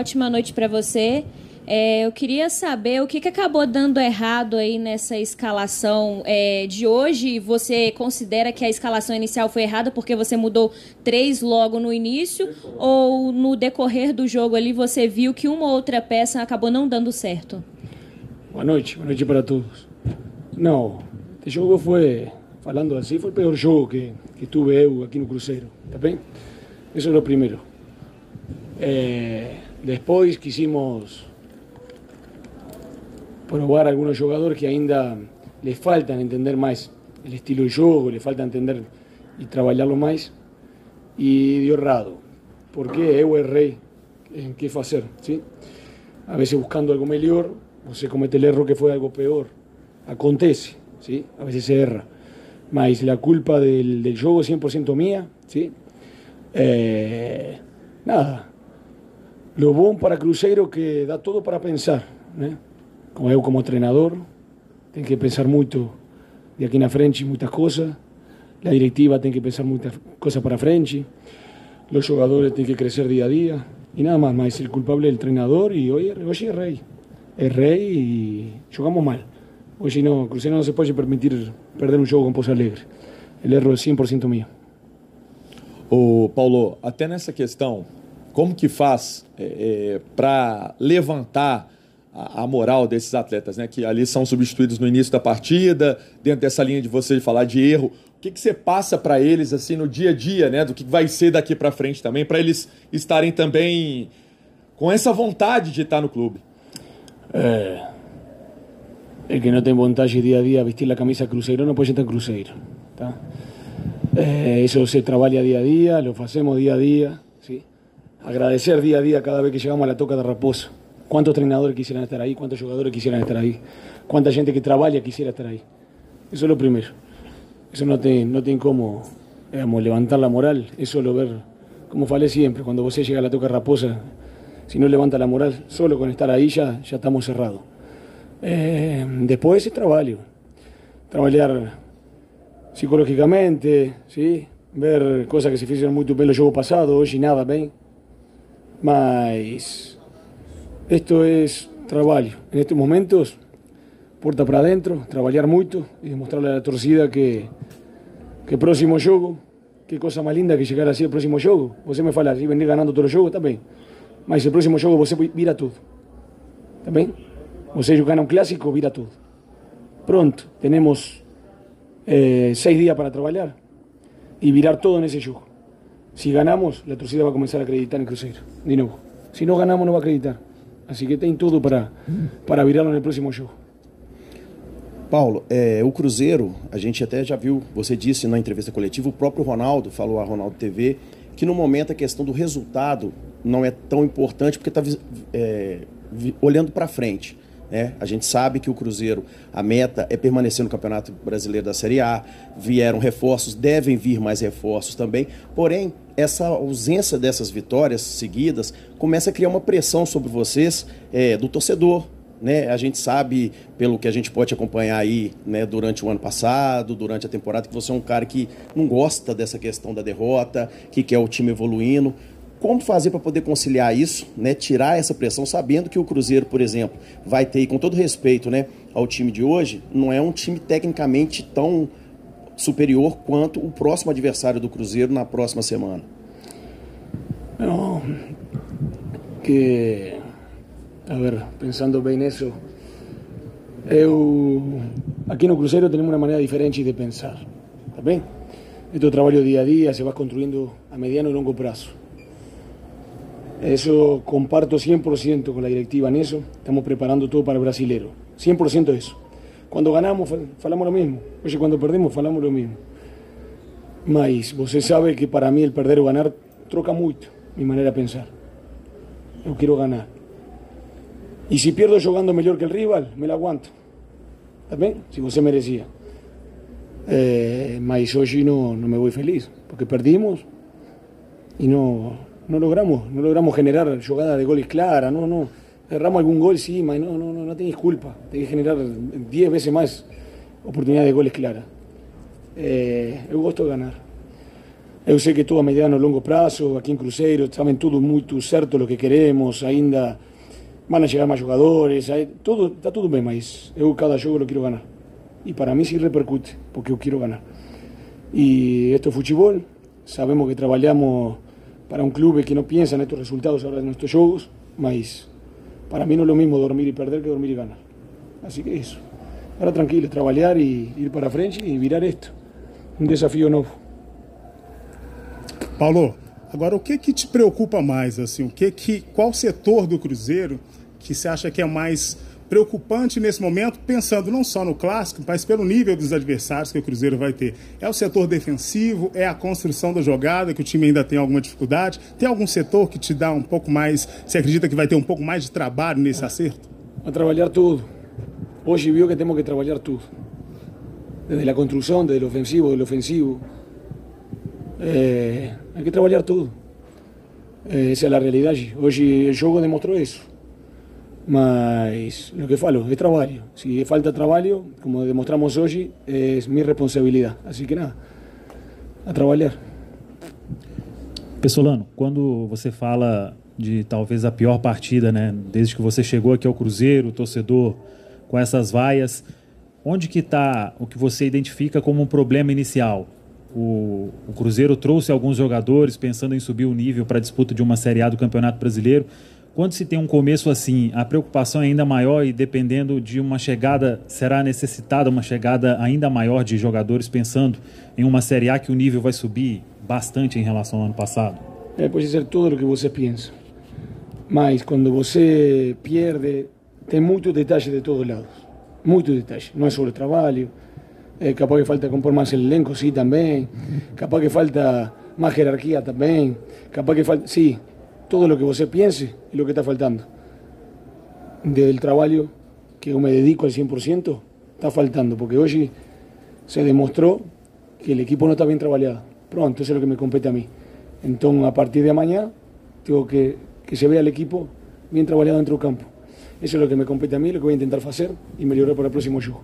ótima noite para você. É, eu queria saber o que, que acabou dando errado aí nessa escalação é, de hoje. Você considera que a escalação inicial foi errada porque você mudou três logo no início? Ou no decorrer do jogo ali você viu que uma outra peça acabou não dando certo? Boa noite, boa noite para todos. Não, este jogo foi, falando assim, foi o pior jogo que, que tuve eu aqui no Cruzeiro, tá bem? Isso é o primeiro. É, depois quisimos probar algunos jugadores que ainda les faltan entender más el estilo de juego, les falta entender y trabajarlo más. Y dio errado. Porque eu errei en qué hacer, ¿sí? A veces buscando algo mejor, se comete el error que fue algo peor. Acontece, ¿sí? A veces se erra. Mas la culpa del, del juego es 100% mía, ¿sí? Eh, nada. Lo bueno para Cruzeiro que da todo para pensar, ¿eh? como eu como treinador, tenho que pensar muito de aqui na frente muitas coisas, a diretiva tem que pensar muitas coisas para frente, os jogadores têm que crescer dia a dia, e nada mais, mas o culpable é o treinador, e hoje, hoje é rei, é rei e jogamos mal. Hoje não, Cruzeiro não se pode permitir perder um jogo com Pouso Alegre. O erro é 100% meu. O Paulo, até nessa questão, como que faz é, é, para levantar a, a, moral desses atletas, né? Que ali são substituídos no início da partida, dentro dessa linha de você falar de erro. O que, que você passa para eles assim no dia a dia, né? Do que vai ser daqui para frente também, para eles estarem também com essa vontade de estar no clube. É, el que não tem vontade dia a dia vestir a camisa Cruzeiro não pode estar em Cruzeiro, tá? É, isso se trabalha dia a dia, lo fazemos dia a dia. Agradecer dia a dia cada vez que chegamos a la toca de Raposo. ¿Cuántos entrenadores quisieran estar ahí? ¿Cuántos jugadores quisieran estar ahí? ¿Cuánta gente que trabaja quisiera estar ahí? Eso es lo primero. Eso no tiene, no tiene cómo digamos, levantar la moral. Eso lo ver, como falé siempre, cuando vos llega a la toca raposa, si no levanta la moral, solo con estar ahí ya, ya estamos cerrados. Eh, después es trabajo. Trabajar psicológicamente, ¿sí? ver cosas que se hicieron muy bien el juego pasado, hoy nada, ¿ven? Mas esto es trabajo. En estos momentos, puerta para adentro, trabajar mucho y demostrarle a la torcida que, que próximo juego, qué cosa más linda que llegar así el próximo juego. Você me fala, si venir ganando todos los juegos, también. Mas el próximo juego você vira todo. También. Você gana un clásico, vira todo. Pronto, tenemos eh, seis días para trabajar y virar todo en ese juego. Si ganamos, la torcida va a comenzar a acreditar en Cruzeiro, de nuevo. Si no ganamos, no va a acreditar. Assim que tem tudo para, para virá-lo no próximo jogo. Paulo, é, o Cruzeiro, a gente até já viu, você disse na entrevista coletiva, o próprio Ronaldo falou a Ronaldo TV, que no momento a questão do resultado não é tão importante porque está é, olhando para frente. Né? A gente sabe que o Cruzeiro, a meta é permanecer no Campeonato Brasileiro da Série A, vieram reforços, devem vir mais reforços também, porém, essa ausência dessas vitórias seguidas começa a criar uma pressão sobre vocês é, do torcedor. Né? A gente sabe, pelo que a gente pode acompanhar aí né, durante o ano passado, durante a temporada, que você é um cara que não gosta dessa questão da derrota, que quer o time evoluindo. Como fazer para poder conciliar isso, né, tirar essa pressão, sabendo que o Cruzeiro, por exemplo, vai ter, com todo respeito né, ao time de hoje, não é um time tecnicamente tão superior quanto o próximo adversário do Cruzeiro na próxima semana? Não, que, a ver, pensando bem nisso, eu, aqui no Cruzeiro temos uma maneira diferente de pensar, tá bem? Este trabalho dia a dia se vai construindo a mediano e longo prazo. Eso comparto 100% con la directiva en eso. Estamos preparando todo para el brasilero. 100% eso. Cuando ganamos, falamos lo mismo. Oye, cuando perdemos, falamos lo mismo. Mas você sabe que para mí el perder o ganar troca mucho mi manera de pensar. Yo quiero ganar. Y si pierdo jugando mejor que el rival, me la aguanto. ¿También? Si você merecía. Eh, mas hoy no, no me voy feliz, porque perdimos y no, no logramos, no logramos generar jugada de goles clara, no, no. Erramos algún gol, sí, no, no, no, no tenés culpa. Tenés que generar 10 veces más oportunidades de goles claras. Eh, el gusto de ganar. Eu sei que todo a mediano e longo prazo, aqui em Cruzeiro, saben tudo muito certo o que queremos, ainda van a chegar mais jogadores, aí, tudo, está tudo bem, mas eu cada jogo eu quero ganhar. E para mim sim repercute, porque eu quero ganhar. E isto é futebol, sabemos que trabalhamos para um clube que não pensa nestes resultados agora nestes jogos, mas para mí no es lo mismo dormir y perder que dormir y ganar. Así que eso. Ahora tranquilo, trabalhar e ir para frente e virar esto. Um desafio novo. Paulo, agora o que que te preocupa mais assim? O que que qual setor do Cruzeiro que você acha que é mais preocupante nesse momento, pensando não só no clássico, mas pelo nível dos adversários que o Cruzeiro vai ter. É o setor defensivo, é a construção da jogada, que o time ainda tem alguma dificuldade? Tem algum setor que te dá um pouco mais, você acredita que vai ter um pouco mais de trabalho nesse acerto? A trabalhar tudo. Hoje viu que temos que trabalhar tudo. Desde a construção, desde o ofensivo, do ofensivo. É, hay que trabalhar tudo. Essa é a realidade. Hoje o jogo demonstrou isso. Mas lo que falo es trabajo. Si falta trabajo, como demostramos hoje, é minha responsabilidade. Assim que nada, a trabalhar. Pessolano, quando você fala de talvez a pior partida, né, desde que você chegou aqui ao Cruzeiro, o torcedor com essas vaias, onde que está o que você identifica como um problema inicial? O, o Cruzeiro trouxe alguns jogadores pensando em subir o nível para a disputa de uma Série A do Campeonato Brasileiro, quando se tem um começo assim, a preocupação é ainda maior e dependendo de uma chegada, será necessitada uma chegada ainda maior de jogadores pensando em uma Série A que o nível vai subir bastante em relação ao ano passado? É, pode ser tudo o que você pensa. Mas quando você perde, tem muito detalhe de todos lados. Muito detalhe. Não é sobre trabalho. É, capaz que falta compor mais elenco, sim, também. Capaz que falta mais hierarquia também. Capaz que falta. Sim, todo lo que você piense y lo que está faltando. Desde el trabajo que yo me dedico al 100%, está faltando, porque hoy se demostró que el equipo no está bien trabajado. Pronto, eso es lo que me compete a mí. Entonces, a partir de mañana, tengo que que se vea el equipo bien trabajado dentro del campo. Eso es lo que me compete a mí, lo que voy a intentar hacer y mejorar para el próximo juego.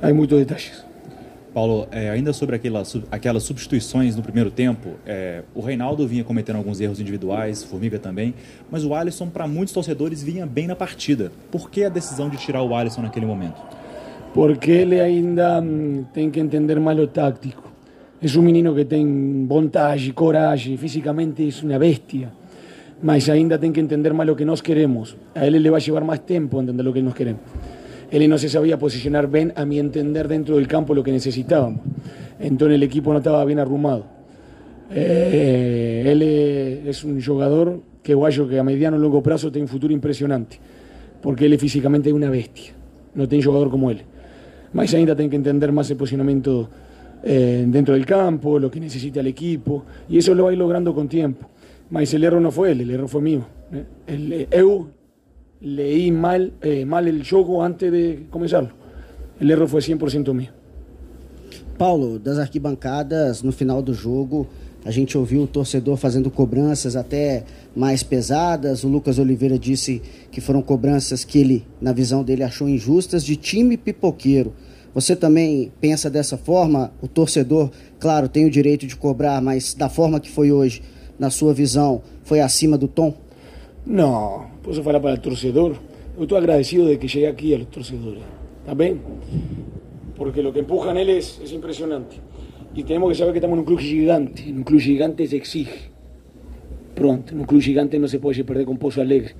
Hay muchos detalles. Paulo, é, ainda sobre aquelas, aquelas substituições no primeiro tempo, é, o Reinaldo vinha cometendo alguns erros individuais, Formiga também, mas o Alisson, para muitos torcedores, vinha bem na partida. Por que a decisão de tirar o Alisson naquele momento? Porque ele ainda hum, tem que entender mais o tático. É um menino que tem vontade, coragem, fisicamente é uma bestia. Mas ainda tem que entender mais o que nós queremos. A ele le vai levar mais tempo entender o que nós queremos. Él no se sabía posicionar bien, a mi entender, dentro del campo lo que necesitábamos. Entonces el equipo no estaba bien arrumado. Eh, él es un jugador que guayo que a mediano y largo plazo tiene un futuro impresionante, porque él es físicamente una bestia, no tiene jugador como él. Más ainda tiene que entender más el posicionamiento eh, dentro del campo, lo que necesita el equipo, y eso lo va a ir logrando con tiempo. Más el error no fue él, el error fue mío. ¿eh? El, EU leí mal, eh, mal el jogo antes de começá-lo. O erro foi 100% meu. Paulo, das arquibancadas, no final do jogo, a gente ouviu o torcedor fazendo cobranças até mais pesadas. O Lucas Oliveira disse que foram cobranças que ele, na visão dele, achou injustas de time pipoqueiro. Você também pensa dessa forma? O torcedor, claro, tem o direito de cobrar, mas da forma que foi hoje, na sua visão, foi acima do tom? Não, posso falar para o torcedor. Eu estou agradecido de que cheguei aqui a los torcedores. ¿Está bem? Porque lo que empujan eles es impresionante. Y tenemos que saber que estamos en un club gigante. En un club gigante se exige. Pronto, en un club gigante no se puede perder con Pozo Alegre.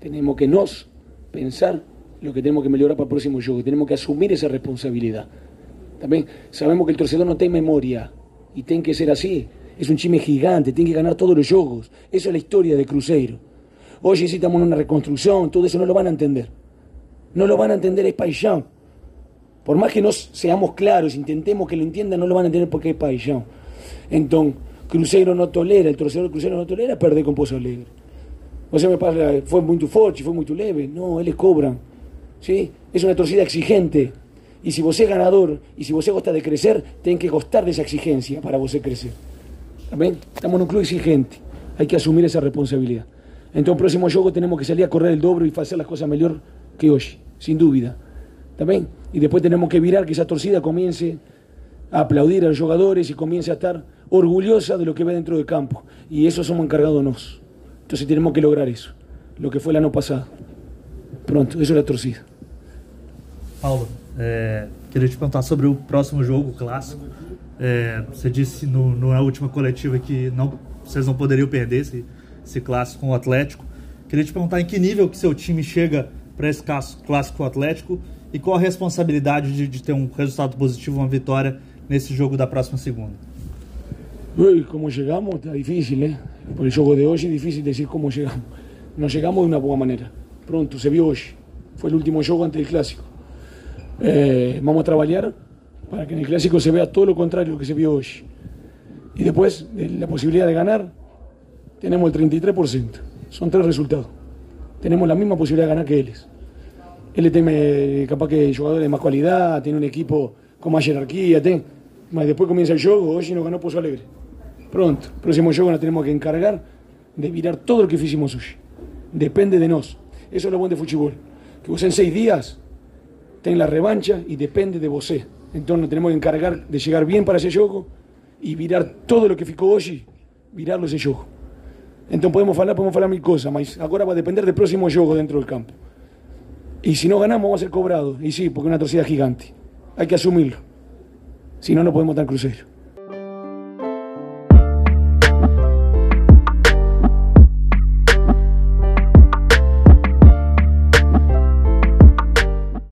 Tenemos que nos pensar lo que tenemos que mejorar para el próximo juego. Tenemos que asumir esa responsabilidad. También sabemos que el torcedor no tiene memoria y tiene que ser así. Es un chime gigante, tiene que ganar todos los juegos. Eso es la historia de Cruzeiro. Hoy necesitamos una reconstrucción, todo eso no lo van a entender. No lo van a entender, es paixão. Por más que no seamos claros, intentemos que lo entiendan, no lo van a entender porque es paixão. Entonces, Cruzeiro no tolera, el torcedor del Cruzeiro no tolera perder con Pozo Alegre. O sea, me pasa, fue muy fuerte, fue muy leve. No, eles cobran. ¿sí? Es una torcida exigente. Y si vos es ganador, y si vos gusta de crecer, tienen que costar de esa exigencia para vos crecer. ¿También? Estamos en un club exigente. Hay que asumir esa responsabilidad. Entonces, el próximo juego tenemos que salir a correr el doble y hacer las cosas mejor que hoy, sin duda. ¿También? Y después tenemos que virar que esa torcida comience a aplaudir a los jugadores y comience a estar orgullosa de lo que ve dentro del campo. Y eso somos encargados nosotros. Entonces tenemos que lograr eso, lo que fue el año pasado. Pronto, isso é a torcida. Paulo, é, queria te perguntar sobre o próximo jogo, o clássico. É, você disse no, na última coletiva que não, vocês não poderiam perder esse, esse clássico com o Atlético. Queria te perguntar em que nível que seu time chega para esse clássico com o Atlético e qual a responsabilidade de, de ter um resultado positivo, uma vitória nesse jogo da próxima segunda. Uy, ¿Cómo llegamos? Está difícil, ¿eh? Por el juego de hoy es difícil decir cómo llegamos. Nos llegamos de una buena manera. Pronto, se vio hoy. Fue el último juego antes del clásico. Eh, vamos a trabajar para que en el clásico se vea todo lo contrario que se vio hoy. Y después, de la posibilidad de ganar, tenemos el 33%. Son tres resultados. Tenemos la misma posibilidad de ganar que ellos. Él tiene capaz que jugadores de más calidad, tiene un equipo con más jerarquía. Tiene, después comienza el juego, hoy nos ganó Pozo Alegre. Pronto, próximo juego nos tenemos que encargar de virar todo lo que hicimos hoy. Depende de nos. Eso es lo bueno de fútbol. Que vos en seis días ten la revancha y depende de vos. Entonces nos tenemos que encargar de llegar bien para ese juego y virar todo lo que ficó hoy, virarlo ese juego. Entonces podemos hablar, podemos hablar mil cosas, pero ahora va a depender del próximo juego dentro del campo. Y si no ganamos, vamos a ser cobrados. Y sí, porque es una atrocidad gigante. Hay que asumirlo. Si no, no podemos estar crucero.